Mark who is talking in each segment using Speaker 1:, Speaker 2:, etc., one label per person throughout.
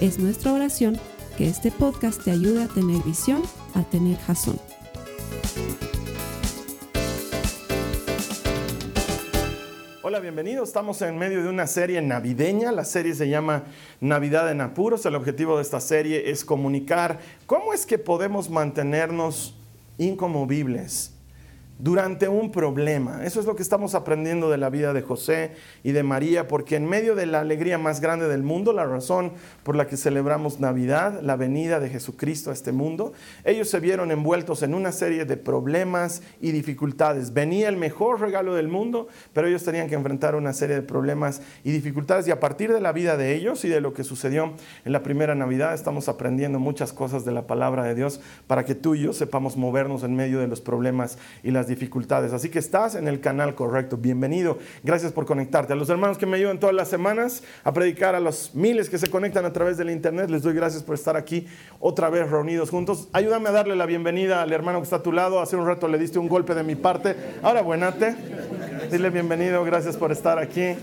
Speaker 1: Es nuestra oración que este podcast te ayude a tener visión, a tener jazón.
Speaker 2: Hola, bienvenidos. Estamos en medio de una serie navideña. La serie se llama Navidad en Apuros. El objetivo de esta serie es comunicar cómo es que podemos mantenernos incomovibles durante un problema. Eso es lo que estamos aprendiendo de la vida de José y de María, porque en medio de la alegría más grande del mundo, la razón por la que celebramos Navidad, la venida de Jesucristo a este mundo, ellos se vieron envueltos en una serie de problemas y dificultades. Venía el mejor regalo del mundo, pero ellos tenían que enfrentar una serie de problemas y dificultades y a partir de la vida de ellos y de lo que sucedió en la primera Navidad, estamos aprendiendo muchas cosas de la palabra de Dios para que tú y yo sepamos movernos en medio de los problemas y las dificultades. Así que estás en el canal correcto. Bienvenido. Gracias por conectarte. A los hermanos que me ayudan todas las semanas a predicar, a los miles que se conectan a través del internet, les doy gracias por estar aquí otra vez reunidos juntos. Ayúdame a darle la bienvenida al hermano que está a tu lado. Hace un rato le diste un golpe de mi parte. Ahora buenate. Dile bienvenido. Gracias por estar aquí.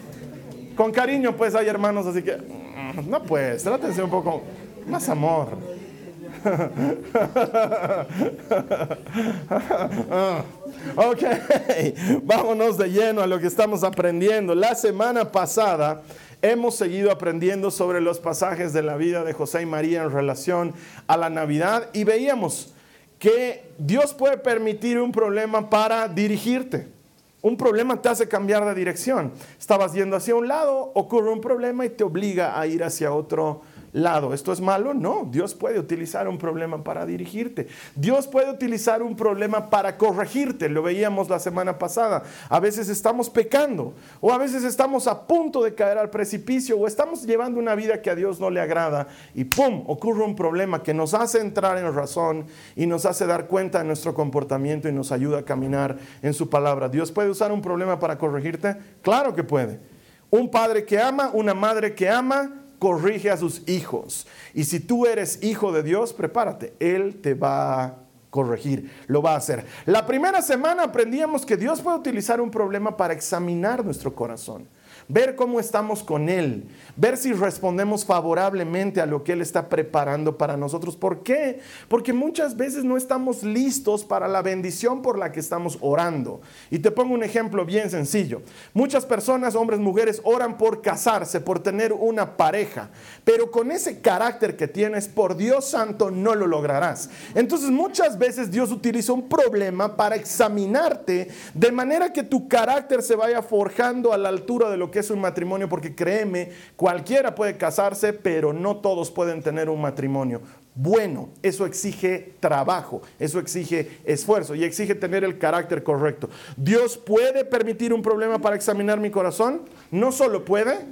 Speaker 2: Con cariño, pues hay hermanos, así que mm, no pues, trátense un poco más amor. ok, vámonos de lleno a lo que estamos aprendiendo. La semana pasada hemos seguido aprendiendo sobre los pasajes de la vida de José y María en relación a la Navidad y veíamos que Dios puede permitir un problema para dirigirte. Un problema te hace cambiar de dirección. Estabas yendo hacia un lado, ocurre un problema y te obliga a ir hacia otro lado. ¿Esto es malo? No, Dios puede utilizar un problema para dirigirte. Dios puede utilizar un problema para corregirte. Lo veíamos la semana pasada. A veces estamos pecando o a veces estamos a punto de caer al precipicio o estamos llevando una vida que a Dios no le agrada y ¡pum! ocurre un problema que nos hace entrar en razón y nos hace dar cuenta de nuestro comportamiento y nos ayuda a caminar en su palabra. ¿Dios puede usar un problema para corregirte? Claro que puede. Un padre que ama, una madre que ama, corrige a sus hijos. Y si tú eres hijo de Dios, prepárate, Él te va a corregir, lo va a hacer. La primera semana aprendíamos que Dios puede utilizar un problema para examinar nuestro corazón ver cómo estamos con Él, ver si respondemos favorablemente a lo que Él está preparando para nosotros. ¿Por qué? Porque muchas veces no estamos listos para la bendición por la que estamos orando. Y te pongo un ejemplo bien sencillo. Muchas personas, hombres, mujeres, oran por casarse, por tener una pareja, pero con ese carácter que tienes, por Dios santo, no lo lograrás. Entonces muchas veces Dios utiliza un problema para examinarte de manera que tu carácter se vaya forjando a la altura de lo que es un matrimonio, porque créeme, cualquiera puede casarse, pero no todos pueden tener un matrimonio. Bueno, eso exige trabajo, eso exige esfuerzo y exige tener el carácter correcto. ¿Dios puede permitir un problema para examinar mi corazón? No solo puede,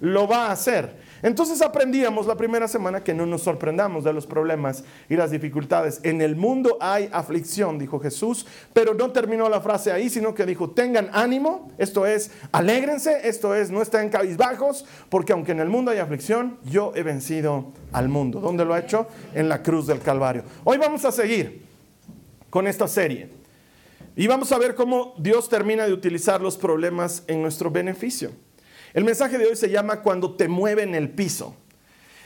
Speaker 2: lo va a hacer. Entonces aprendíamos la primera semana que no nos sorprendamos de los problemas y las dificultades. En el mundo hay aflicción, dijo Jesús, pero no terminó la frase ahí, sino que dijo, tengan ánimo, esto es, alégrense, esto es, no estén cabizbajos, porque aunque en el mundo hay aflicción, yo he vencido al mundo. ¿Dónde lo ha hecho? En la cruz del Calvario. Hoy vamos a seguir con esta serie. Y vamos a ver cómo Dios termina de utilizar los problemas en nuestro beneficio. El mensaje de hoy se llama Cuando te mueven el piso.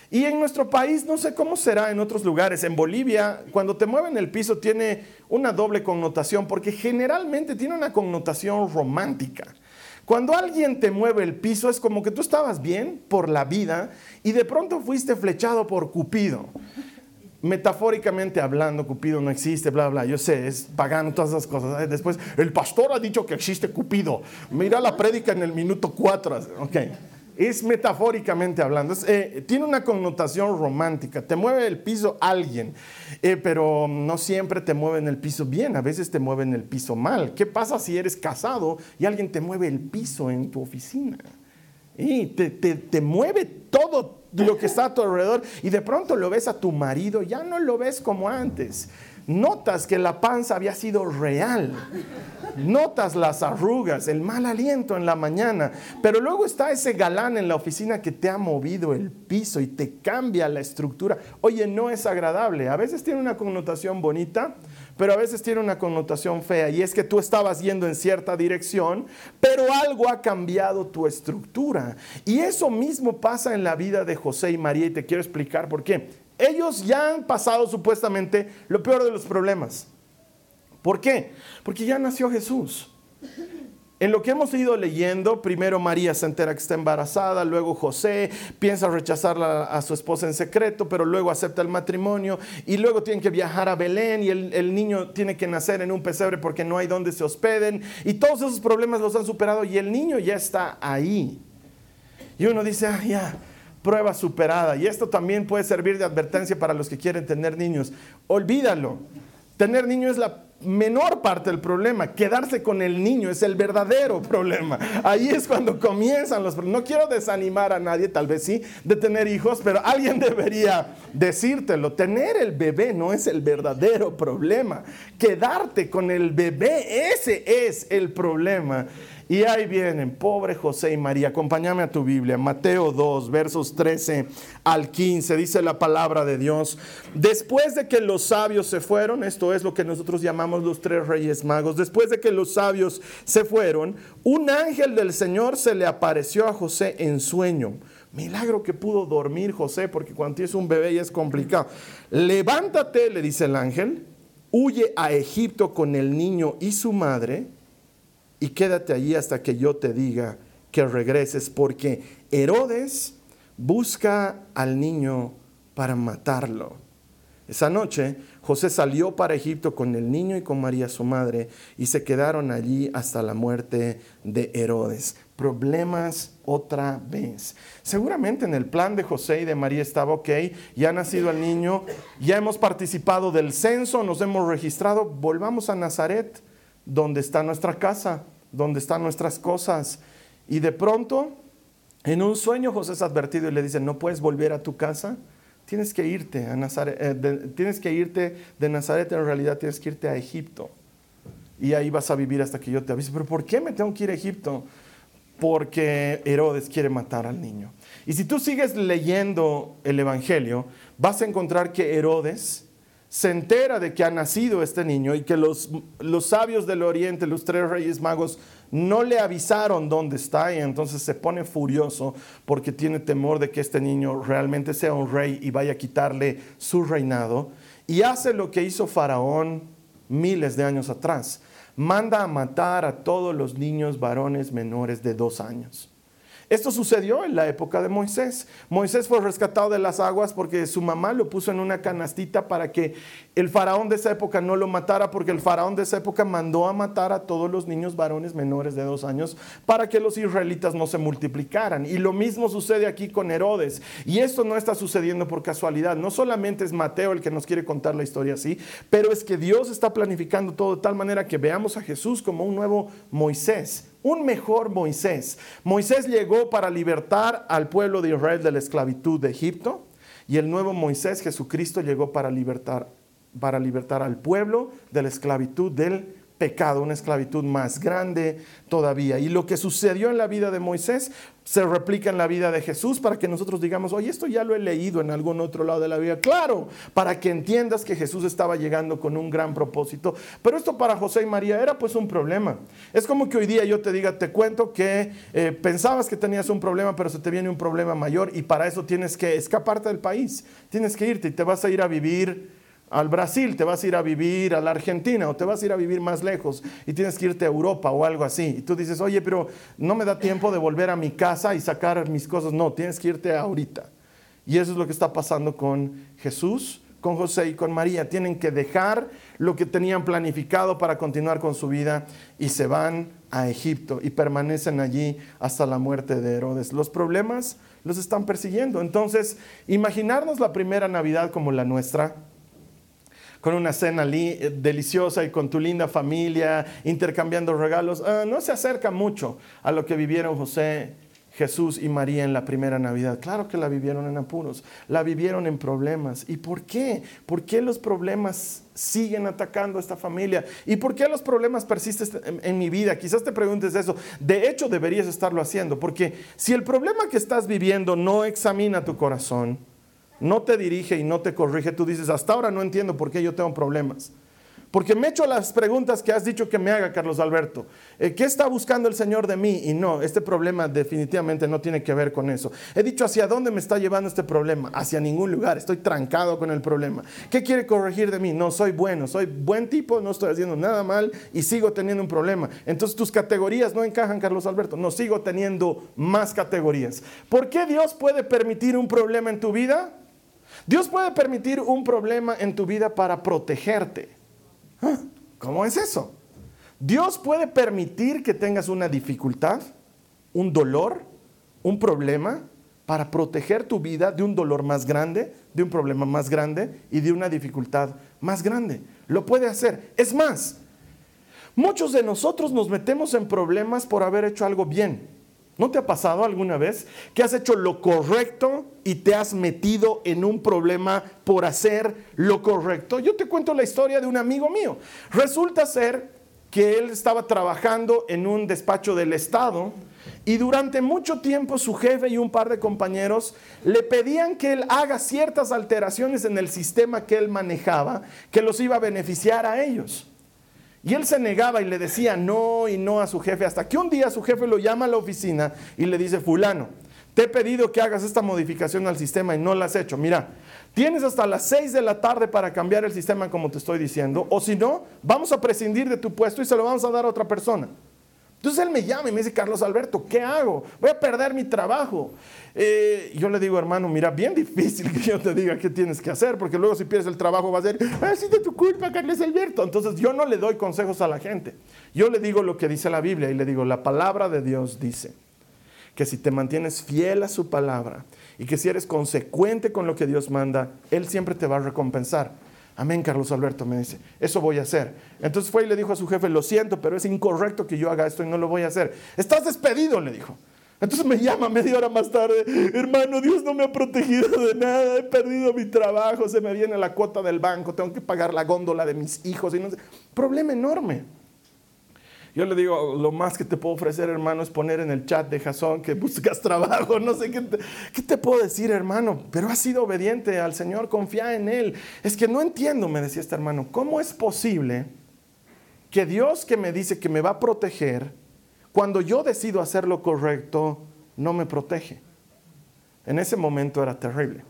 Speaker 2: Y en nuestro país, no sé cómo será en otros lugares, en Bolivia, cuando te mueven el piso tiene una doble connotación, porque generalmente tiene una connotación romántica. Cuando alguien te mueve el piso es como que tú estabas bien por la vida y de pronto fuiste flechado por Cupido metafóricamente hablando, Cupido no existe, bla, bla. Yo sé, es pagano, todas esas cosas. Después, el pastor ha dicho que existe Cupido. Mira la prédica en el minuto 4. Ok. Es metafóricamente hablando. Eh, tiene una connotación romántica. Te mueve el piso alguien, eh, pero no siempre te mueve en el piso bien. A veces te mueve en el piso mal. ¿Qué pasa si eres casado y alguien te mueve el piso en tu oficina? Y te, te, te mueve todo lo que está a tu alrededor y de pronto lo ves a tu marido, ya no lo ves como antes. Notas que la panza había sido real. Notas las arrugas, el mal aliento en la mañana, pero luego está ese galán en la oficina que te ha movido el piso y te cambia la estructura. Oye, no es agradable. A veces tiene una connotación bonita, pero a veces tiene una connotación fea y es que tú estabas yendo en cierta dirección, pero algo ha cambiado tu estructura. Y eso mismo pasa en la vida de José y María y te quiero explicar por qué. Ellos ya han pasado supuestamente lo peor de los problemas. ¿Por qué? Porque ya nació Jesús. En lo que hemos ido leyendo, primero María se entera que está embarazada, luego José piensa rechazar a su esposa en secreto, pero luego acepta el matrimonio y luego tienen que viajar a Belén y el, niño tiene que nacer en un pesebre porque no hay donde se hospeden y todos esos problemas los han superado y el niño ya está ahí. Y uno dice, ah, ya, prueba superada. Y esto también puede servir de advertencia para los que quieren tener niños. Olvídalo. Tener niños es la menor parte del problema. Quedarse con el niño es el verdadero problema. Ahí es cuando comienzan los problemas. No quiero desanimar a nadie, tal vez sí, de tener hijos, pero alguien debería decírtelo. Tener el bebé no es el verdadero problema. Quedarte con el bebé, ese es el problema. Y ahí vienen, pobre José y María. Acompáñame a tu Biblia, Mateo 2, versos 13 al 15, dice la palabra de Dios. Después de que los sabios se fueron, esto es lo que nosotros llamamos los tres reyes magos, después de que los sabios se fueron, un ángel del Señor se le apareció a José en sueño. Milagro que pudo dormir José, porque cuando tienes un bebé ya es complicado. Levántate, le dice el ángel, huye a Egipto con el niño y su madre y quédate allí hasta que yo te diga que regreses, porque Herodes busca al niño para matarlo. Esa noche José salió para Egipto con el niño y con María su madre y se quedaron allí hasta la muerte de Herodes. Problemas otra vez. Seguramente en el plan de José y de María estaba ok, ya ha nacido el niño, ya hemos participado del censo, nos hemos registrado, volvamos a Nazaret donde está nuestra casa, donde están nuestras cosas. Y de pronto, en un sueño, José es advertido y le dice, no puedes volver a tu casa, tienes que irte a Nazaret, eh, tienes que irte de Nazaret, en realidad tienes que irte a Egipto. Y ahí vas a vivir hasta que yo te avise. Pero ¿por qué me tengo que ir a Egipto? Porque Herodes quiere matar al niño. Y si tú sigues leyendo el Evangelio, vas a encontrar que Herodes se entera de que ha nacido este niño y que los, los sabios del oriente, los tres reyes magos, no le avisaron dónde está y entonces se pone furioso porque tiene temor de que este niño realmente sea un rey y vaya a quitarle su reinado. Y hace lo que hizo Faraón miles de años atrás. Manda a matar a todos los niños varones menores de dos años. Esto sucedió en la época de Moisés. Moisés fue rescatado de las aguas porque su mamá lo puso en una canastita para que el faraón de esa época no lo matara, porque el faraón de esa época mandó a matar a todos los niños varones menores de dos años para que los israelitas no se multiplicaran. Y lo mismo sucede aquí con Herodes. Y esto no está sucediendo por casualidad. No solamente es Mateo el que nos quiere contar la historia así, pero es que Dios está planificando todo de tal manera que veamos a Jesús como un nuevo Moisés un mejor Moisés. Moisés llegó para libertar al pueblo de Israel de la esclavitud de Egipto y el nuevo Moisés, Jesucristo, llegó para libertar, para libertar al pueblo de la esclavitud del pecado, una esclavitud más grande todavía. Y lo que sucedió en la vida de Moisés se replica en la vida de Jesús para que nosotros digamos, oye, esto ya lo he leído en algún otro lado de la vida. Claro, para que entiendas que Jesús estaba llegando con un gran propósito. Pero esto para José y María era pues un problema. Es como que hoy día yo te diga, te cuento que eh, pensabas que tenías un problema, pero se te viene un problema mayor y para eso tienes que escaparte del país. Tienes que irte y te vas a ir a vivir al Brasil, te vas a ir a vivir a la Argentina o te vas a ir a vivir más lejos y tienes que irte a Europa o algo así. Y tú dices, oye, pero no me da tiempo de volver a mi casa y sacar mis cosas. No, tienes que irte ahorita. Y eso es lo que está pasando con Jesús, con José y con María. Tienen que dejar lo que tenían planificado para continuar con su vida y se van a Egipto y permanecen allí hasta la muerte de Herodes. Los problemas los están persiguiendo. Entonces, imaginarnos la primera Navidad como la nuestra con una cena eh, deliciosa y con tu linda familia, intercambiando regalos, ah, no se acerca mucho a lo que vivieron José Jesús y María en la primera Navidad? Claro que la vivieron en apuros, la vivieron en problemas. ¿Y por qué? ¿Por qué los problemas siguen atacando a esta familia? ¿Y por qué los problemas persisten en, en, mi vida? Quizás te preguntes eso. De hecho, deberías estarlo haciendo, porque si el problema que estás viviendo no examina tu corazón, no te dirige y no te corrige, tú dices, hasta ahora no entiendo por qué yo tengo problemas. Porque me echo las preguntas que has dicho que me haga, Carlos Alberto. Eh, ¿Qué está buscando el Señor de mí? Y no, este problema definitivamente no tiene que ver con eso. He dicho, ¿hacia dónde me está llevando este problema? Hacia ningún lugar. Estoy trancado con el problema. ¿Qué quiere corregir de mí? No, soy bueno, soy buen tipo, no estoy haciendo nada mal y sigo teniendo un problema. Entonces tus categorías no encajan, Carlos Alberto. No, sigo teniendo más categorías. ¿Por qué Dios puede permitir un problema en tu vida? Dios puede permitir un problema en tu vida para protegerte. ¿Cómo es eso? Dios puede permitir que tengas una dificultad, un dolor, un problema para proteger tu vida de un dolor más grande, de un problema más grande y de una dificultad más grande. Lo puede hacer. Es más, muchos de nosotros nos metemos en problemas por haber hecho algo bien. ¿No te ha pasado alguna vez que has hecho lo correcto y te has metido en un problema por hacer lo correcto? Yo te cuento la historia de un amigo mío. Resulta ser que él estaba trabajando en un despacho del Estado y durante mucho tiempo su jefe y un par de compañeros le pedían que él haga ciertas alteraciones en el sistema que él manejaba que los iba a beneficiar a ellos. Y él se negaba y le decía no y no a su jefe, hasta que un día su jefe lo llama a la oficina y le dice, fulano, te he pedido que hagas esta modificación al sistema y no la has hecho. Mira, tienes hasta las 6 de la tarde para cambiar el sistema como te estoy diciendo, o si no, vamos a prescindir de tu puesto y se lo vamos a dar a otra persona. Entonces él me llama y me dice, Carlos Alberto, ¿qué hago? Voy a perder mi trabajo. Eh, yo le digo, hermano, mira, bien difícil que yo te diga qué tienes que hacer, porque luego si pierdes el trabajo va a ser, ah, de tu culpa, Carlos Alberto. Entonces yo no le doy consejos a la gente. Yo le digo lo que dice la Biblia y le digo, la palabra de Dios dice que si te mantienes fiel a su palabra y que si eres consecuente con lo que Dios manda, Él siempre te va a recompensar. Amén, Carlos Alberto, me dice, eso voy a hacer. Entonces fue y le dijo a su jefe, lo siento, pero es incorrecto que yo haga esto y no lo voy a hacer. Estás despedido, le dijo. Entonces me llama media hora más tarde, hermano, Dios no me ha protegido de nada, he perdido mi trabajo, se me viene la cuota del banco, tengo que pagar la góndola de mis hijos y no. Problema enorme. Yo le digo, lo más que te puedo ofrecer, hermano, es poner en el chat de Jason que buscas trabajo. No sé qué te, qué te puedo decir, hermano, pero has sido obediente al Señor, confía en Él. Es que no entiendo, me decía este hermano, ¿cómo es posible que Dios que me dice que me va a proteger, cuando yo decido hacer lo correcto, no me protege? En ese momento era terrible.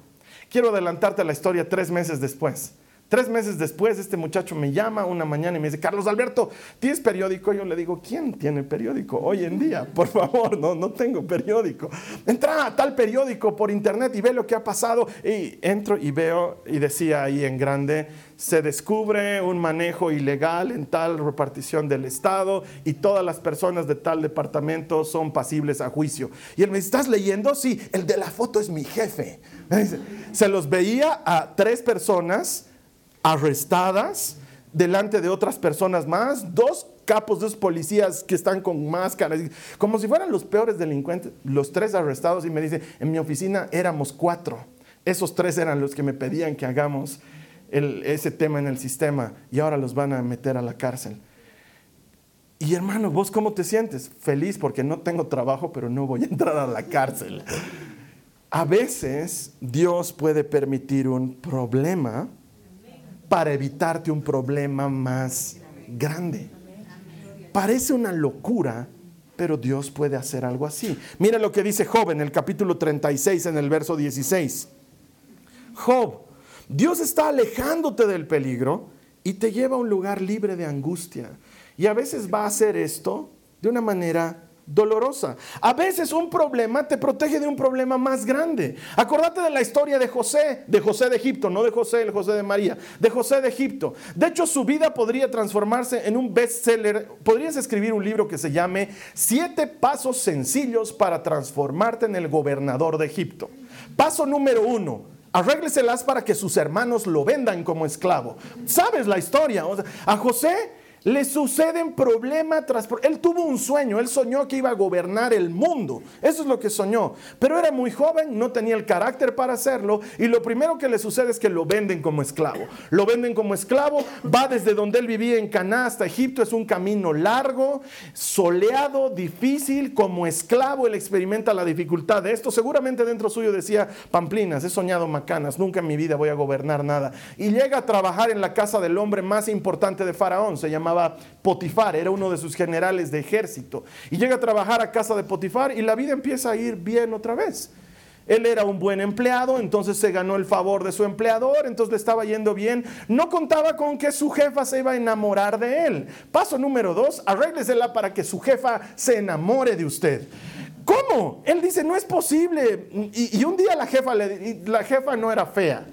Speaker 2: Quiero adelantarte a la historia tres meses después. Tres meses después, este muchacho me llama una mañana y me dice, Carlos Alberto, ¿tienes periódico? Yo le digo, ¿quién tiene periódico hoy en día? Por favor, no, no tengo periódico. Entra a tal periódico por internet y ve lo que ha pasado. Y entro y veo y decía ahí en grande, se descubre un manejo ilegal en tal repartición del Estado y todas las personas de tal departamento son pasibles a juicio. Y él me dice, ¿estás leyendo? Sí, el de la foto es mi jefe. Se los veía a tres personas arrestadas delante de otras personas más, dos capos, dos policías que están con máscaras, como si fueran los peores delincuentes, los tres arrestados y me dice, en mi oficina éramos cuatro, esos tres eran los que me pedían que hagamos ese tema en el sistema y ahora los van a meter a la cárcel. Y hermano, ¿vos cómo te sientes? Feliz porque no tengo trabajo, pero no voy a entrar a la cárcel. A veces Dios puede permitir un problema para evitarte un problema más grande. Parece una locura, pero Dios puede hacer algo así. Mira lo que dice Job en el capítulo 36, en el verso 16. Job, Dios está alejándote del peligro y te lleva a un lugar libre de angustia. Y a veces va a hacer esto de una manera dolorosa. A veces un problema te protege de un problema más grande. Acordate de la historia de José, de José de Egipto, no de José, el José de María, de José de Egipto. De hecho, su vida podría transformarse en un bestseller. Podrías escribir un libro que se llame Siete Pasos Sencillos para transformarte en el gobernador de Egipto. Paso número uno. Arrégleselas para que sus hermanos lo vendan como esclavo. ¿Sabes la historia? a José le suceden problema tras problema. Él tuvo un sueño, él soñó que iba a gobernar el mundo. Eso es lo que soñó. Pero era muy joven, no tenía el carácter para hacerlo. Y lo primero que le sucede es que lo venden como esclavo. Lo venden como esclavo, va desde donde él vivía en Caná hasta Egipto. Es un camino largo, soleado, difícil. Como esclavo él experimenta la dificultad de esto. Seguramente dentro suyo decía, Pamplinas, he soñado macanas, nunca en mi vida voy a gobernar nada. Y llega a trabajar en la casa del hombre más importante de Faraón, se llama Potifar, era uno de sus generales de ejército. Y llega a trabajar a casa de Potifar y la vida empieza a ir bien otra vez. Él era un buen empleado, entonces se ganó el favor de su empleador, entonces le estaba yendo bien. No contaba con que su jefa se iba a enamorar de él. Paso número dos, arréglesela para que su jefa se enamore de usted. ¿Cómo? Él dice, no es posible. Y, un día la jefa, la jefa no era fea.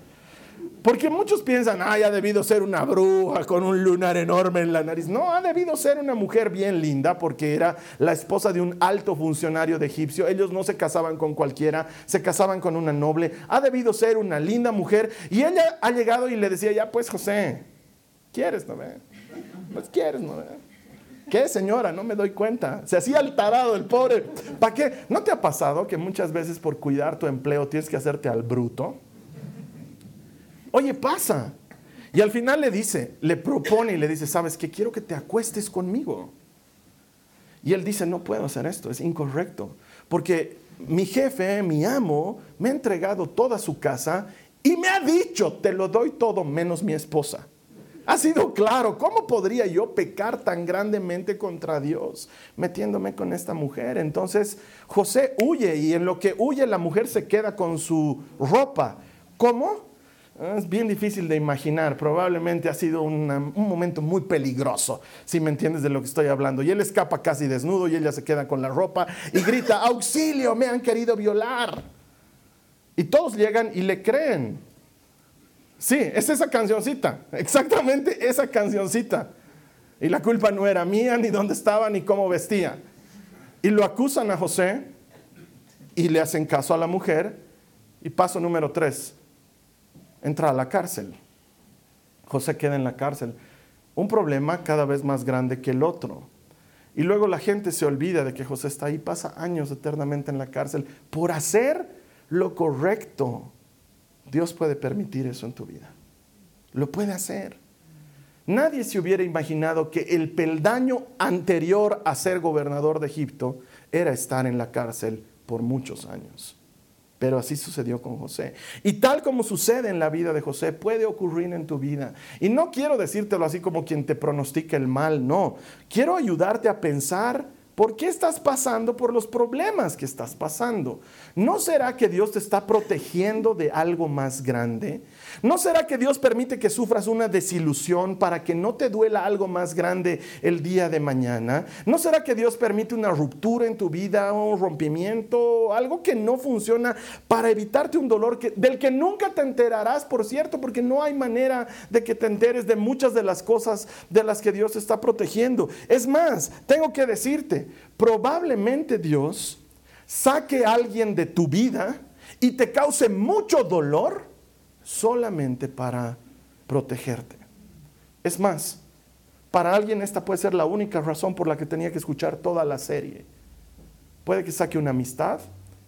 Speaker 2: Porque muchos piensan, ah, ha debido ser una bruja con un lunar enorme en la nariz. No, ha debido ser una mujer bien linda porque era la esposa de un alto funcionario de egipcio. Ellos no se casaban con cualquiera, se casaban con una noble. Ha debido ser una linda mujer. Y ella ha llegado y le decía, ya pues José, ¿quieres, no? Pues quieres, no? ¿Qué señora? No me doy cuenta. Se hacía altarado el pobre. ¿Para qué? ¿No te ha pasado que muchas veces por cuidar tu empleo tienes que hacerte al bruto? Oye, pasa. Y al final le dice, le propone y le dice, sabes que quiero que te acuestes conmigo. Y él dice, no puedo hacer esto, es incorrecto. Porque mi jefe, mi amo, me ha entregado toda su casa y me ha dicho, te lo doy todo menos mi esposa. Ha sido claro, ¿cómo podría yo pecar tan grandemente contra Dios metiéndome con esta mujer? Entonces José huye y en lo que huye la mujer se queda con su ropa. ¿Cómo? Es bien difícil de imaginar, probablemente ha sido un momento muy peligroso, si me entiendes de lo que estoy hablando. Y él escapa casi desnudo y ella se queda con la ropa y grita, auxilio, me han querido violar. Y todos llegan y le creen. Sí, es esa cancioncita, exactamente esa cancioncita. Y la culpa no era mía, ni dónde estaba, ni cómo vestía. Y lo acusan a José y le hacen caso a la mujer. Y paso número tres, entra a la cárcel. José queda en la cárcel. Un problema cada vez más grande que el otro. Y luego la gente se olvida de que José está ahí, pasa años eternamente en la cárcel por hacer lo correcto. Dios puede permitir eso en tu vida. Lo puede hacer. Nadie se hubiera imaginado que el peldaño anterior a ser gobernador de Egipto era estar en la cárcel por muchos años. Pero así sucedió con José. Y tal como sucede en la vida de José, puede ocurrir en tu vida. Y no quiero decírtelo así como quien te pronostica el mal, no. Quiero ayudarte a pensar por qué estás pasando por los problemas que estás pasando. ¿No será que Dios te está protegiendo de algo más grande? ¿No será que Dios permite que sufras una desilusión para que no te duela algo más grande el día de mañana? ¿No será que Dios permite una ruptura en tu vida, un rompimiento, algo que no funciona para evitarte un dolor del que nunca te enterarás, por cierto, porque no hay manera de que te enteres de muchas de las cosas de las que Dios te está protegiendo? Es más, tengo que decirte, probablemente Dios saque a alguien de tu vida y te cause mucho dolor solamente para protegerte. Es más, para alguien esta puede ser la única razón por la que tenía que escuchar toda la serie. Puede que saque una amistad,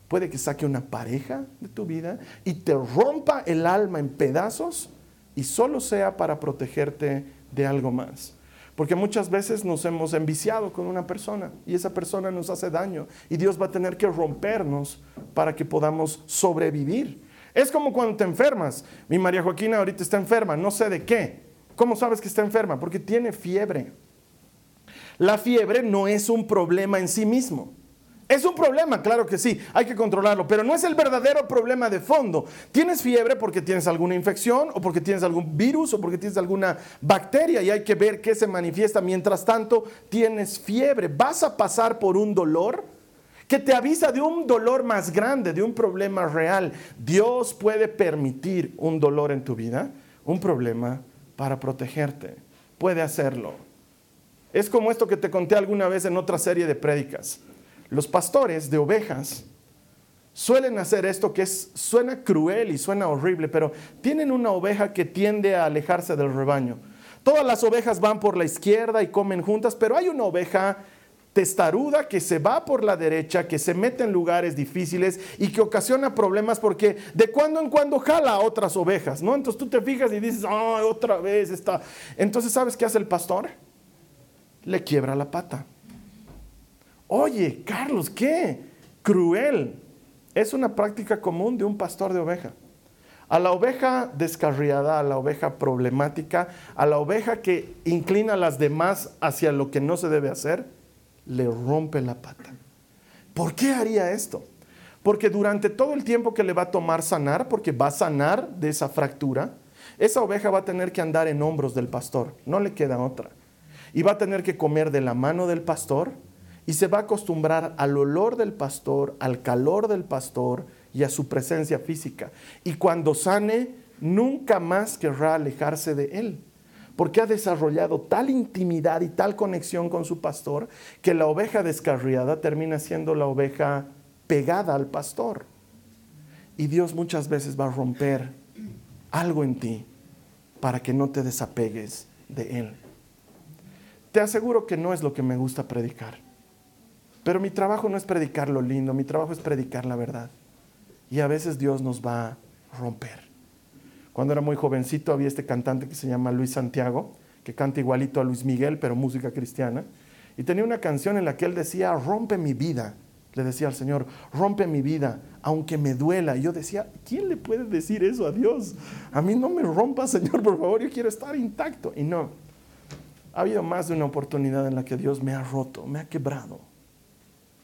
Speaker 2: puede que saque una pareja de tu vida y te rompa el alma en pedazos y solo sea para protegerte de algo más. Porque muchas veces nos hemos enviciado con una persona y esa persona nos hace daño y Dios va a tener que rompernos para que podamos sobrevivir. Es como cuando te enfermas. Mi María Joaquina ahorita está enferma, no sé de qué. ¿Cómo sabes que está enferma? Porque tiene fiebre. La fiebre no es un problema en sí mismo. Es un problema, claro que sí, hay que controlarlo, pero no es el verdadero problema de fondo. Tienes fiebre porque tienes alguna infección o porque tienes algún virus o porque tienes alguna bacteria y hay que ver qué se manifiesta. Mientras tanto, tienes fiebre. Vas a pasar por un dolor que te avisa de un dolor más grande, de un problema real. Dios puede permitir un dolor en tu vida, un problema para protegerte. Puede hacerlo. Es como esto que te conté alguna vez en otra serie de prédicas. Los pastores de ovejas suelen hacer esto que suena cruel y suena horrible, pero tienen una oveja que tiende a alejarse del rebaño. Todas las ovejas van por la izquierda y comen juntas, pero hay una oveja testaruda que se va por la derecha, que se mete en lugares difíciles y que ocasiona problemas porque de cuando en cuando jala a otras ovejas, ¿no? Entonces tú te fijas y dices, ¡ay, otra vez está! Entonces, ¿sabes qué hace el pastor? Le quiebra la pata. Oye, Carlos, ¿qué? Cruel. Es una práctica común de un pastor de oveja. A la oveja descarriada, a la oveja problemática, a la oveja que inclina a las demás hacia lo que no se debe hacer, le rompe la pata. ¿Por qué haría esto? Porque durante todo el tiempo que le va a tomar sanar, porque va a sanar de esa fractura, esa oveja va a tener que andar en hombros del pastor, no le queda otra. Y va a tener que comer de la mano del pastor y se va a acostumbrar al olor del pastor, al calor del pastor y a su presencia física. Y cuando sane, nunca más querrá alejarse de él porque ha desarrollado tal intimidad y tal conexión con su pastor que la oveja descarriada termina siendo la oveja pegada al pastor. Y Dios muchas veces va a romper algo en ti para que no te desapegues de Él. Te aseguro que no es lo que me gusta predicar, pero mi trabajo no es predicar lo lindo, mi trabajo es predicar la verdad. Y a veces Dios nos va a romper. Cuando era muy jovencito había este cantante que se llama Luis Santiago, que canta igualito a Luis Miguel, pero música cristiana. Y tenía una canción en la que él decía, rompe mi vida. Le decía al Señor, rompe mi vida, aunque me duela. Y yo decía, ¿quién le puede decir eso a Dios? A mí no me rompa, Señor, por favor, yo quiero estar intacto. Y no, ha habido más de una oportunidad en la que Dios me ha roto, me ha quebrado.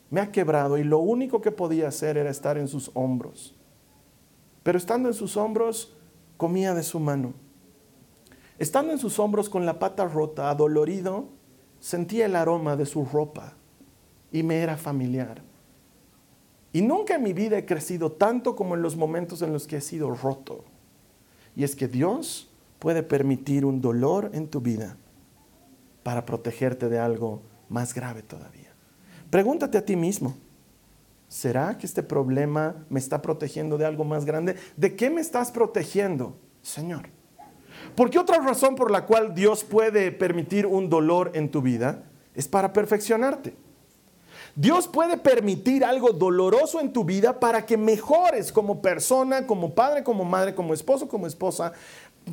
Speaker 2: Me ha quebrado y lo único que podía hacer era estar en sus hombros. Pero estando en sus hombros, comía de su mano. Estando en sus hombros con la pata rota, adolorido, sentía el aroma de su ropa y me era familiar. Y nunca en mi vida he crecido tanto como en los momentos en los que he sido roto. Y es que Dios puede permitir un dolor en tu vida para protegerte de algo más grave todavía. Pregúntate a ti mismo, ¿será que este problema me está protegiendo de algo más grande? ¿De qué me estás protegiendo, Señor? Porque otra razón por la cual Dios puede permitir un dolor en tu vida es para perfeccionarte. Dios puede permitir algo doloroso en tu vida para que mejores como persona, como padre, como madre, como esposo, como esposa,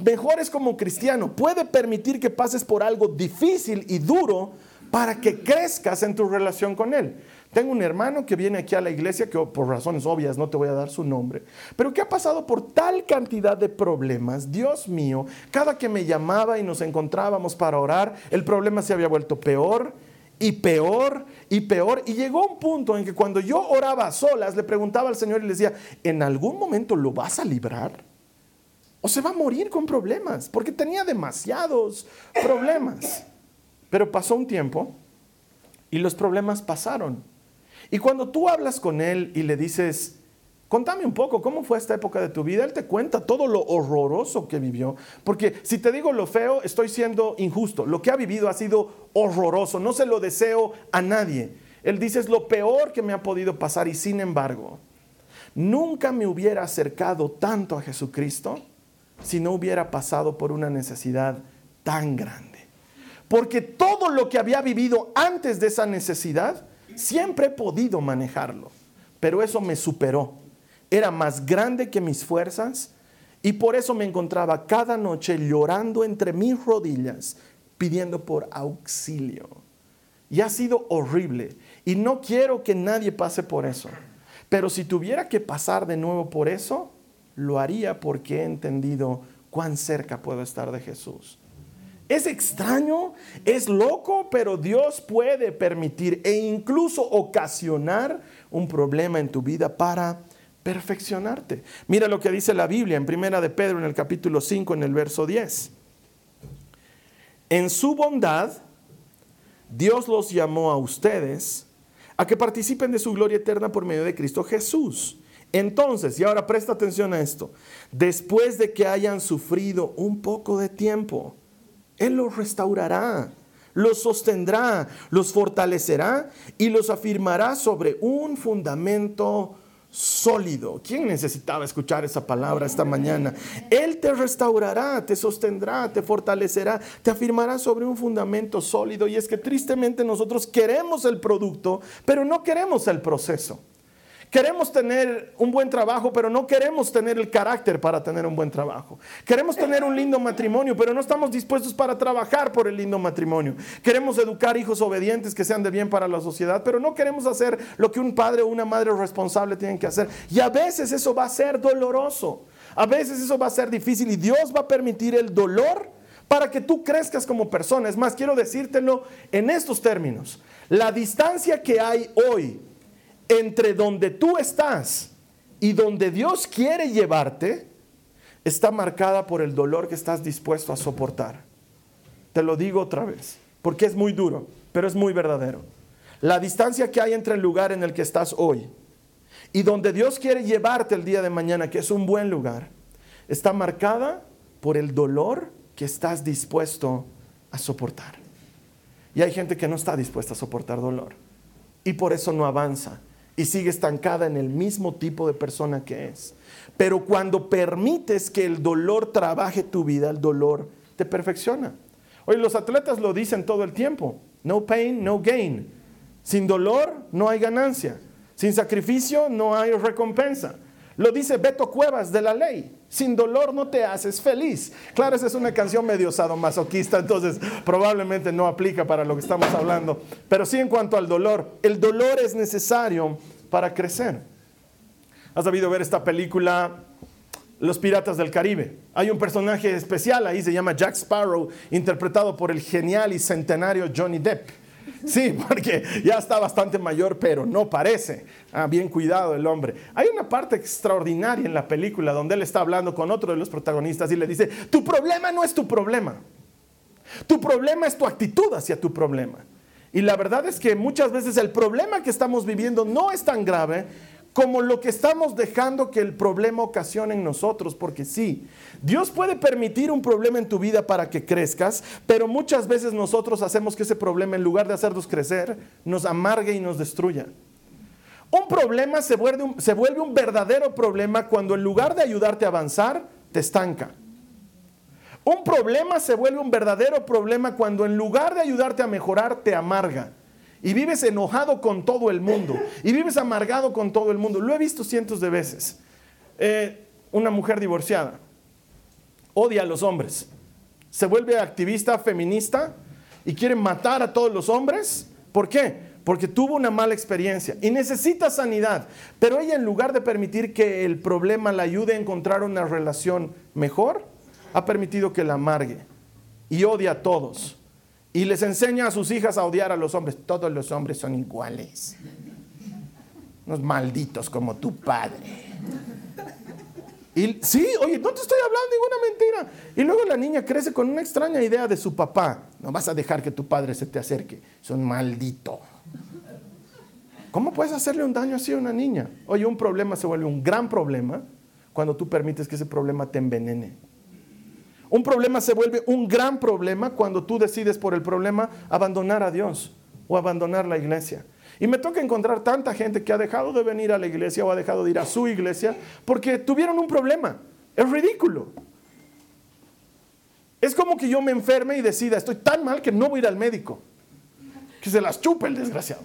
Speaker 2: mejores como cristiano. Puede permitir que pases por algo difícil y duro para que crezcas en tu relación con Él. Tengo un hermano que viene aquí a la iglesia, que por razones obvias no te voy a dar su nombre, pero que ha pasado por tal cantidad de problemas, Dios mío, cada que me llamaba y nos encontrábamos para orar, el problema se había vuelto peor y peor y peor. Y llegó un punto en que cuando yo oraba a solas, le preguntaba al Señor y le decía, ¿en algún momento lo vas a librar? ¿O se va a morir con problemas? Porque tenía demasiados problemas. Pero pasó un tiempo y los problemas pasaron. Y cuando tú hablas con él y le dices, contame un poco, ¿cómo fue esta época de tu vida? Él te cuenta todo lo horroroso que vivió. Porque si te digo lo feo, estoy siendo injusto. Lo que ha vivido ha sido horroroso. No se lo deseo a nadie. Él dice, es lo peor que me ha podido pasar y sin embargo, nunca me hubiera acercado tanto a Jesucristo si no hubiera pasado por una necesidad tan grande. Porque todo lo que había vivido antes de esa necesidad Siempre he podido manejarlo, pero eso me superó. Era más grande que mis fuerzas y por eso me encontraba cada noche llorando entre mis rodillas, pidiendo por auxilio. Y ha sido horrible. Y no quiero que nadie pase por eso. Pero si tuviera que pasar de nuevo por eso, lo haría porque he entendido cuán cerca puedo estar de Jesús. Es extraño, es loco, pero Dios puede permitir e incluso ocasionar un problema en tu vida para perfeccionarte. Mira lo que dice la Biblia en Primera de Pedro en el capítulo 5 en el verso 10. En su bondad Dios los llamó a ustedes a que participen de su gloria eterna por medio de Cristo Jesús. Entonces, y ahora presta atención a esto, después de que hayan sufrido un poco de tiempo, él los restaurará, los sostendrá, los fortalecerá y los afirmará sobre un fundamento sólido. ¿Quién necesitaba escuchar esa palabra esta mañana? Él te restaurará, te sostendrá, te fortalecerá, te afirmará sobre un fundamento sólido. Y es que tristemente nosotros queremos el producto, pero no queremos el proceso. Queremos tener un buen trabajo, pero no queremos tener el carácter para tener un buen trabajo. Queremos tener un lindo matrimonio, pero no estamos dispuestos para trabajar por el lindo matrimonio. Queremos educar hijos obedientes que sean de bien para la sociedad, pero no queremos hacer lo que un padre o una madre responsable tienen que hacer. Y a veces eso va a ser doloroso. A veces eso va a ser difícil y Dios va a permitir el dolor para que tú crezcas como persona. Es más, quiero decírtelo en estos términos. La distancia que hay hoy entre donde tú estás y donde Dios quiere llevarte está marcada por el dolor que estás dispuesto a soportar. Te lo digo otra vez, porque es muy duro, pero es muy verdadero. La distancia que hay entre el lugar en el que estás hoy y donde Dios quiere llevarte el día de mañana, que es un buen lugar, está marcada por el dolor que estás dispuesto a soportar. Y hay gente que no está dispuesta a soportar dolor y por eso no avanza y sigue estancada en el mismo tipo de persona que es. Pero cuando permites que el dolor trabaje tu vida, el dolor te perfecciona. Hoy los atletas lo dicen todo el tiempo. No pain, no gain. Sin dolor no hay ganancia. Sin sacrificio no hay recompensa. Lo dice Beto Cuevas de la ley. Sin dolor no te haces feliz. Claro, esa es una canción medio sadomasoquista, entonces probablemente no aplica para lo que estamos hablando. Pero sí en cuanto al dolor, el dolor es necesario para crecer. ¿Has debido ver esta película Los Piratas del Caribe? Hay un personaje especial ahí, se llama Jack Sparrow, interpretado por el genial y centenario Johnny Depp. Sí, porque ya está bastante mayor, pero no parece. Ah, bien cuidado el hombre. Hay una parte extraordinaria en la película donde él está hablando con otro de los protagonistas y le dice, tu problema no es tu problema. Tu problema es tu actitud hacia tu problema. Y la verdad es que muchas veces el problema que estamos viviendo no es tan grave como lo que estamos dejando que el problema ocasione en nosotros, porque sí, Dios puede permitir un problema en tu vida para que crezcas, pero muchas veces nosotros hacemos que ese problema, en lugar de hacernos crecer, nos amargue y nos destruya. Un problema se vuelve un, se vuelve un verdadero problema cuando en lugar de ayudarte a avanzar, te estanca. Un problema se vuelve un verdadero problema cuando en lugar de ayudarte a mejorar, te amarga y vives enojado con todo el mundo y vives amargado con todo el mundo. Lo he visto cientos de veces. Eh, una mujer divorciada odia a los hombres, se vuelve activista feminista y quiere matar a todos los hombres. ¿Por qué? Porque tuvo una mala experiencia y necesita sanidad. Pero ella en lugar de permitir que el problema la ayude a encontrar una relación mejor, ha permitido que la amargue y odia a todos y les enseña a sus hijas a odiar a los hombres. Todos los hombres son iguales. Unos malditos como tu padre. Y sí, oye, no te estoy hablando ninguna mentira. Y luego la niña crece con una extraña idea de su papá. No vas a dejar que tu padre se te acerque. Son maldito. ¿Cómo puedes hacerle un daño así a una niña? Oye, un problema se vuelve un gran problema cuando tú permites que ese problema te envenene. Un problema se vuelve un gran problema cuando tú decides por el problema abandonar a Dios o abandonar la iglesia. Y me toca encontrar tanta gente que ha dejado de venir a la iglesia o ha dejado de ir a su iglesia porque tuvieron un problema. Es ridículo. Es como que yo me enferme y decida, estoy tan mal que no voy a ir al médico. Que se las chupe el desgraciado.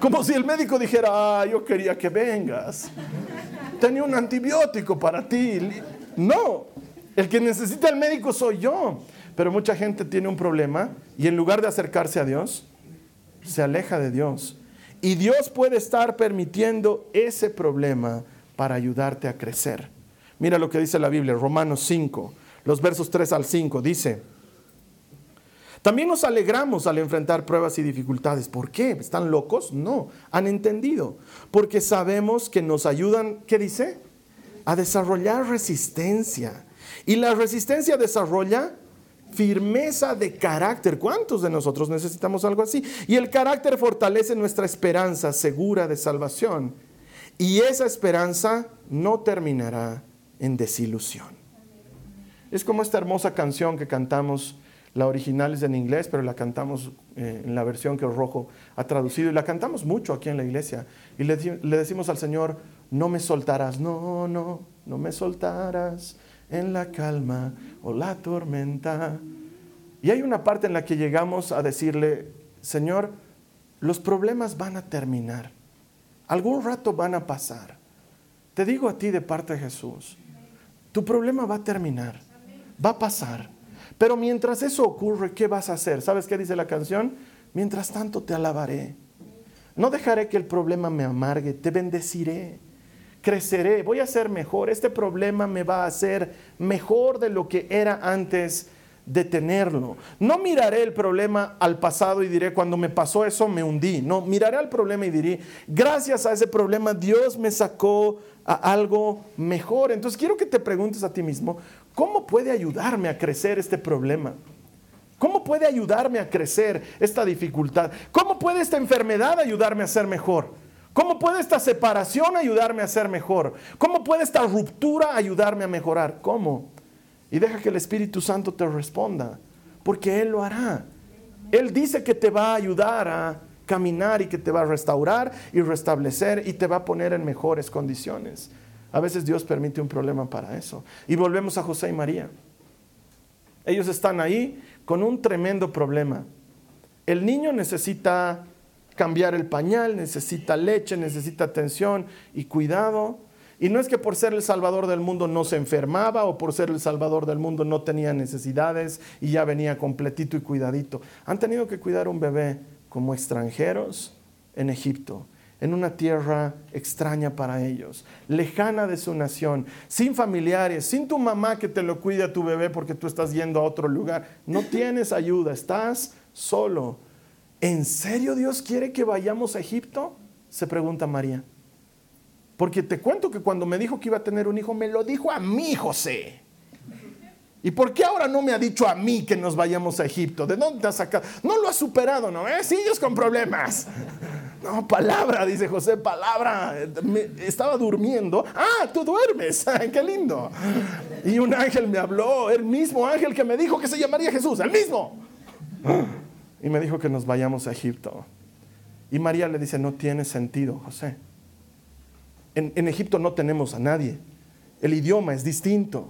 Speaker 2: Como si el médico dijera, ah, yo quería que vengas. Tenía un antibiótico para ti. No, el que necesita el médico soy yo. Pero mucha gente tiene un problema y en lugar de acercarse a Dios, se aleja de Dios. Y Dios puede estar permitiendo ese problema para ayudarte a crecer. Mira lo que dice la Biblia, Romanos 5, los versos 3 al 5, dice, también nos alegramos al enfrentar pruebas y dificultades. ¿Por qué? ¿Están locos? No, han entendido. Porque sabemos que nos ayudan, ¿qué dice? A desarrollar resistencia y la resistencia desarrolla firmeza de carácter. ¿Cuántos de nosotros necesitamos algo así? Y el carácter fortalece nuestra esperanza segura de salvación. Y esa esperanza no terminará en desilusión. Es como esta hermosa canción que cantamos, La original es en inglés, pero la cantamos eh, en la versión que Rojo ha traducido y la cantamos mucho aquí en la iglesia. Y le decimos al Señor, no me soltarás, no, no, no me soltarás en la calma o la tormenta. Y hay una parte en la que llegamos a decirle, Señor, los problemas van a terminar, algún rato van a pasar. Te digo a ti de parte de Jesús, tu problema va a terminar, va a pasar. Pero mientras eso ocurre, ¿qué vas a hacer? ¿Sabes qué dice la canción? Mientras tanto te alabaré. No dejaré que el problema me amargue, te bendeciré, creceré, voy a ser mejor. Este problema me va a hacer mejor de lo que era antes detenerlo. No miraré el problema al pasado y diré, cuando me pasó eso me hundí. No, miraré al problema y diré, gracias a ese problema Dios me sacó a algo mejor. Entonces quiero que te preguntes a ti mismo, ¿cómo puede ayudarme a crecer este problema? ¿Cómo puede ayudarme a crecer esta dificultad? ¿Cómo puede esta enfermedad ayudarme a ser mejor? ¿Cómo puede esta separación ayudarme a ser mejor? ¿Cómo puede esta ruptura ayudarme a mejorar? ¿Cómo? Y deja que el Espíritu Santo te responda, porque Él lo hará. Él dice que te va a ayudar a caminar y que te va a restaurar y restablecer y te va a poner en mejores condiciones. A veces Dios permite un problema para eso. Y volvemos a José y María. Ellos están ahí con un tremendo problema. El niño necesita cambiar el pañal, necesita leche, necesita atención y cuidado. Y no es que por ser el Salvador del mundo no se enfermaba o por ser el Salvador del mundo no tenía necesidades y ya venía completito y cuidadito. Han tenido que cuidar un bebé como extranjeros en Egipto, en una tierra extraña para ellos, lejana de su nación, sin familiares, sin tu mamá que te lo cuide a tu bebé porque tú estás yendo a otro lugar. No tienes ayuda, estás solo. ¿En serio Dios quiere que vayamos a Egipto? Se pregunta María. Porque te cuento que cuando me dijo que iba a tener un hijo, me lo dijo a mí, José. ¿Y por qué ahora no me ha dicho a mí que nos vayamos a Egipto? ¿De dónde te has sacado? No lo ha superado, ¿no? ¿Eh? Sigues con problemas. No, palabra, dice José, palabra. estaba durmiendo. Ah, tú duermes. qué lindo. Y un ángel me habló, el mismo ángel que me dijo que se llamaría Jesús, el mismo. Y me dijo que nos vayamos a Egipto. Y María le dice, no tiene sentido, José en, Egipto no tenemos a nadie. El idioma es distinto.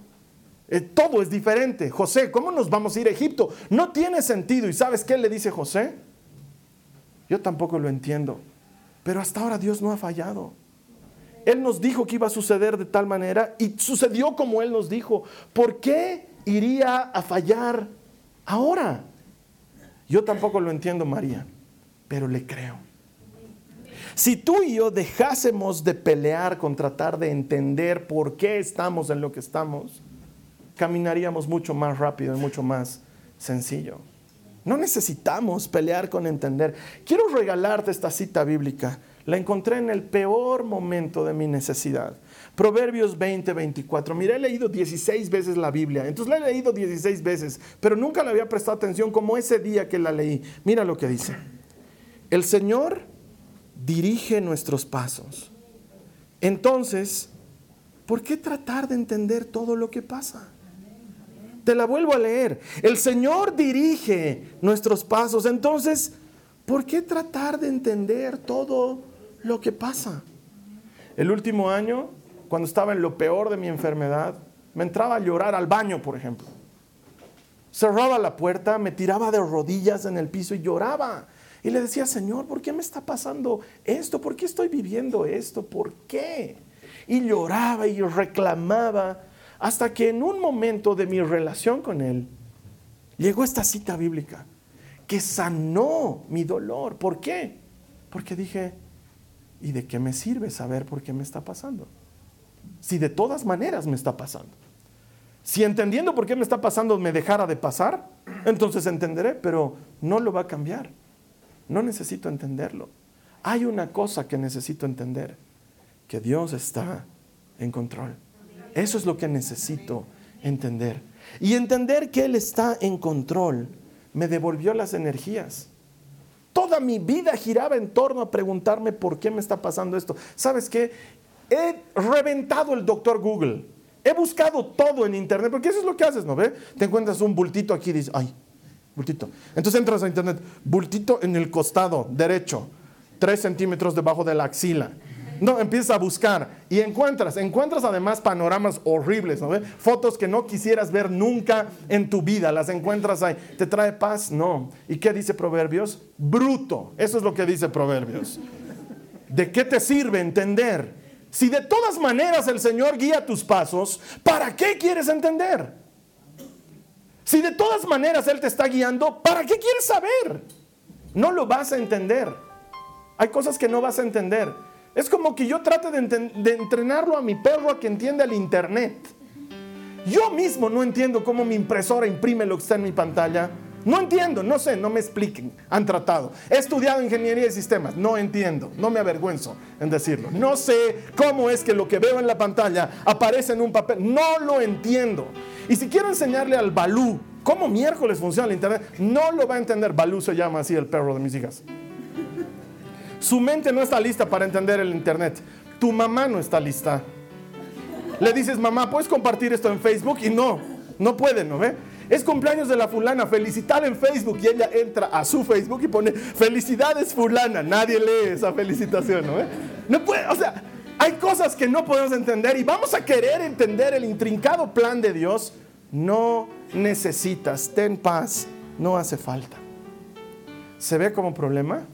Speaker 2: Eh, todo es diferente. José, ¿cómo nos vamos a ir a Egipto? No tiene sentido. ¿Y sabes qué le dice José? Yo tampoco lo entiendo. Pero hasta ahora Dios no ha fallado. Él nos dijo que iba a suceder de tal manera y sucedió como Él nos dijo. ¿Por qué iría a fallar ahora? Yo tampoco lo entiendo, María, pero le creo. Si tú y yo dejásemos de pelear con tratar de entender por qué estamos en lo que estamos, caminaríamos mucho más rápido y mucho más sencillo. No necesitamos pelear con entender. Quiero regalarte esta cita bíblica. La encontré en el peor momento de mi necesidad. Proverbios 20, 24. Mira, he leído 16 veces la Biblia. Entonces la he leído 16 veces, pero nunca le había prestado atención como ese día que la leí. Mira lo que dice. El Señor dirige nuestros pasos. Entonces, ¿por qué tratar de entender todo lo que pasa? Te la vuelvo a leer. El Señor dirige nuestros pasos. Entonces, ¿por qué tratar de entender todo lo que pasa? El último año, cuando estaba en lo peor de mi enfermedad, me entraba a llorar al baño, por ejemplo. Cerraba la puerta, me tiraba de rodillas en el piso y lloraba. Y le decía, Señor, ¿por qué me está pasando esto? ¿Por qué estoy viviendo esto? ¿Por qué? Y lloraba y reclamaba hasta que en un momento de mi relación con Él llegó esta cita bíblica que sanó mi dolor. ¿Por qué? Porque dije, ¿y de qué me sirve saber por qué me está pasando? Si de todas maneras me está pasando. Si entendiendo por qué me está pasando me dejara de pasar, entonces entenderé, pero no lo va a cambiar. No necesito entenderlo. Hay una cosa que necesito entender, que Dios está en control. Eso es lo que necesito entender. Y entender que Él está en control me devolvió las energías. Toda mi vida giraba en torno a preguntarme por qué me está pasando esto. ¿Sabes qué? He reventado el doctor Google. He buscado todo en internet, porque eso es lo que haces, ¿no ve? Te encuentras un bultito aquí y dices, ay, bultito. Entonces entras a internet, bultito en el costado derecho, tres centímetros debajo de la axila. No, empiezas a buscar y encuentras, encuentras además panoramas horribles, ¿no? Fotos que no quisieras ver nunca en tu vida, las encuentras ahí. ¿Te trae paz? No. ¿Y qué dice Proverbios? Bruto. Eso es lo que dice Proverbios. ¿De qué te sirve entender? Si de todas maneras el Señor guía tus pasos, ¿para qué quieres entender? Si de todas maneras Él te está guiando, ¿para qué quieres saber? No lo vas a entender. Hay cosas que no vas a entender. Es como que yo trate de, entrenarlo a mi perro a que entienda el Internet. Yo mismo no entiendo cómo mi impresora imprime lo que está en mi pantalla. No entiendo, no sé, no me expliquen. Han tratado. He estudiado ingeniería de sistemas, no entiendo, no me avergüenzo en decirlo. No sé cómo es que lo que veo en la pantalla aparece en un papel, no lo entiendo. Y si quiero enseñarle al Balú cómo miércoles funciona el Internet, no lo va a entender. Balú se llama así el perro de mis hijas. Su mente no está lista para entender el Internet. Tu mamá no está lista. Le dices, mamá, ¿puedes compartir esto en Facebook? Y no, no puede, ¿no ve? Es cumpleaños de la fulana, felicitar en Facebook. Y ella entra a su Facebook y pone, felicidades fulana. Nadie lee esa felicitación, ¿no ve? No puede, o sea, hay cosas que no podemos entender y vamos a querer entender el intrincado plan de Dios. No necesitas, ten paz, no hace falta. ¿Se ve como problema?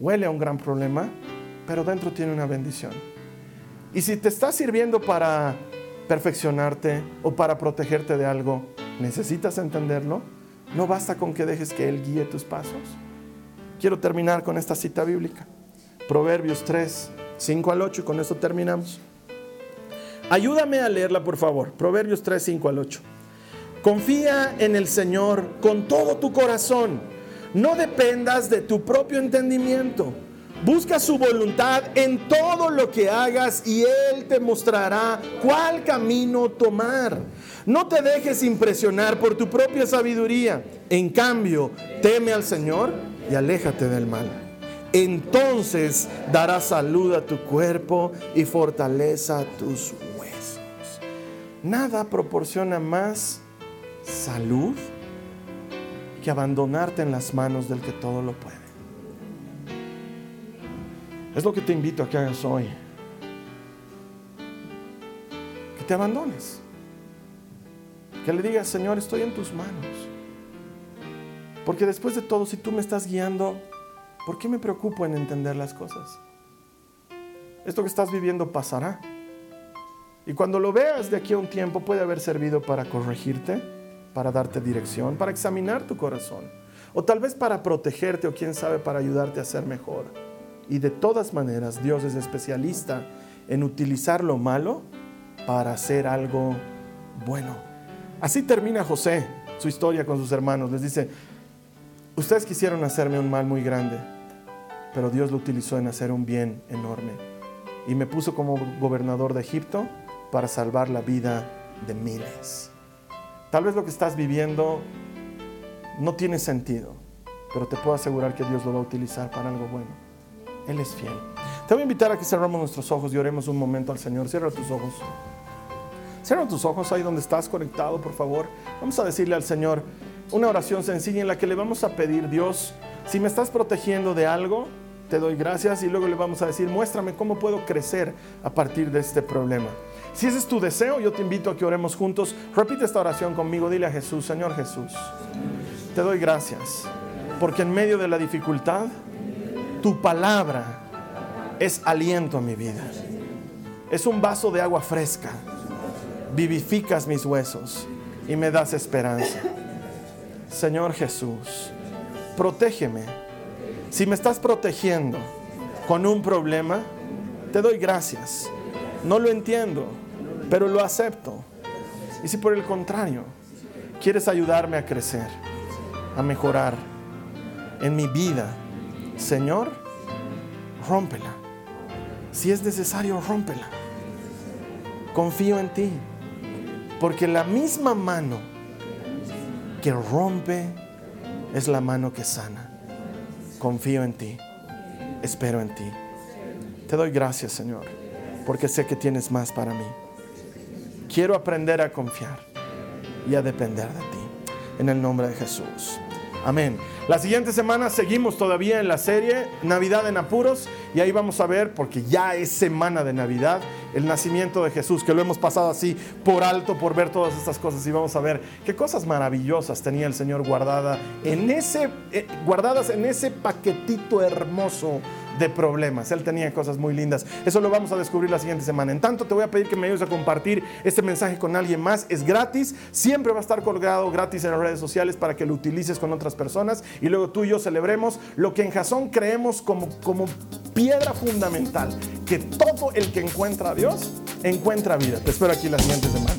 Speaker 2: huele a un gran problema, pero dentro tiene una bendición. Y si te está sirviendo para perfeccionarte o para protegerte de algo, necesitas entenderlo. No basta con que dejes que Él guíe tus pasos. Quiero terminar con esta cita bíblica. Proverbios 3, 5 al 8, y con esto terminamos. Ayúdame a leerla, por favor. Proverbios 3, 5 al 8. Confía en el Señor con todo tu corazón no dependas de tu propio entendimiento. Busca su voluntad en todo lo que hagas y Él te mostrará cuál camino tomar. No te dejes impresionar por tu propia sabiduría. En cambio, teme al Señor y aléjate del mal. Entonces dará salud a tu cuerpo y fortaleza a tus huesos. Nada proporciona más salud que abandonarte en las manos del que todo lo puede. Es lo que te invito a que hagas hoy. Que te abandones. Que le digas, Señor, estoy en tus manos. Porque después de todo, si tú me estás guiando, ¿por qué me preocupo en entender las cosas? Esto que estás viviendo pasará. Y cuando lo veas de aquí a un tiempo puede haber servido para corregirte para darte dirección, para examinar tu corazón, o tal vez para protegerte o quién sabe para ayudarte a ser mejor. Y de todas maneras, Dios es especialista en utilizar lo malo para hacer algo bueno. Así termina José su historia con sus hermanos. Les dice, ustedes quisieron hacerme un mal muy grande, pero Dios lo utilizó en hacer un bien enorme. Y me puso como gobernador de Egipto para salvar la vida de miles. Tal vez lo que estás viviendo no tiene sentido, pero te puedo asegurar que Dios lo va a utilizar para algo bueno. Él es fiel. Te voy a invitar a que cerramos nuestros ojos y oremos un momento al Señor. Cierra tus ojos. Cierra tus ojos ahí donde estás conectado, por favor. Vamos a decirle al Señor una oración sencilla en la que le vamos a pedir, Dios, si me estás protegiendo de algo, te doy gracias y luego le vamos a decir, muéstrame cómo puedo crecer a partir de este problema. Si ese es tu deseo, yo te invito a que oremos juntos. Repite esta oración conmigo. Dile a Jesús, Señor Jesús, te doy gracias porque en medio de la dificultad, tu palabra es aliento a mi vida. Es un vaso de agua fresca. Vivificas mis huesos y me das esperanza. Señor Jesús, protégeme. Si me estás protegiendo con un problema, te doy gracias. No lo entiendo, pero lo acepto. Y si por el contrario, quieres ayudarme a crecer, a mejorar en mi vida, Señor, rómpela. Si es necesario, rómpela. Confío en ti, porque la misma mano que rompe es la mano que sana. Confío en ti, espero en ti. Te doy gracias, Señor, porque sé que tienes más para mí. Quiero aprender a confiar y a depender de ti. en el nombre de Jesús. Amén. La siguiente semana seguimos todavía en la serie Navidad en Apuros y ahí vamos a ver, porque ya es semana de Navidad, el nacimiento de Jesús, que lo hemos pasado así por alto por ver todas estas cosas y vamos a ver qué cosas maravillosas tenía el Señor guardada en ese, eh, guardadas en ese paquetito hermoso de problemas. Él tenía cosas muy lindas. Eso lo vamos a descubrir la siguiente semana. En tanto, te voy a pedir que me ayudes a compartir este mensaje con alguien más. Es gratis, siempre va a estar colgado gratis en las redes sociales para que lo utilices con otras personas y luego tú y yo celebremos lo que en Jason creemos como, como piedra fundamental, que todo el que encuentra a Dios encuentra vida. Te espero aquí la siguiente semana.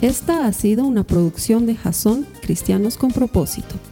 Speaker 1: Esta ha sido una producción de Jason Cristianos con propósito.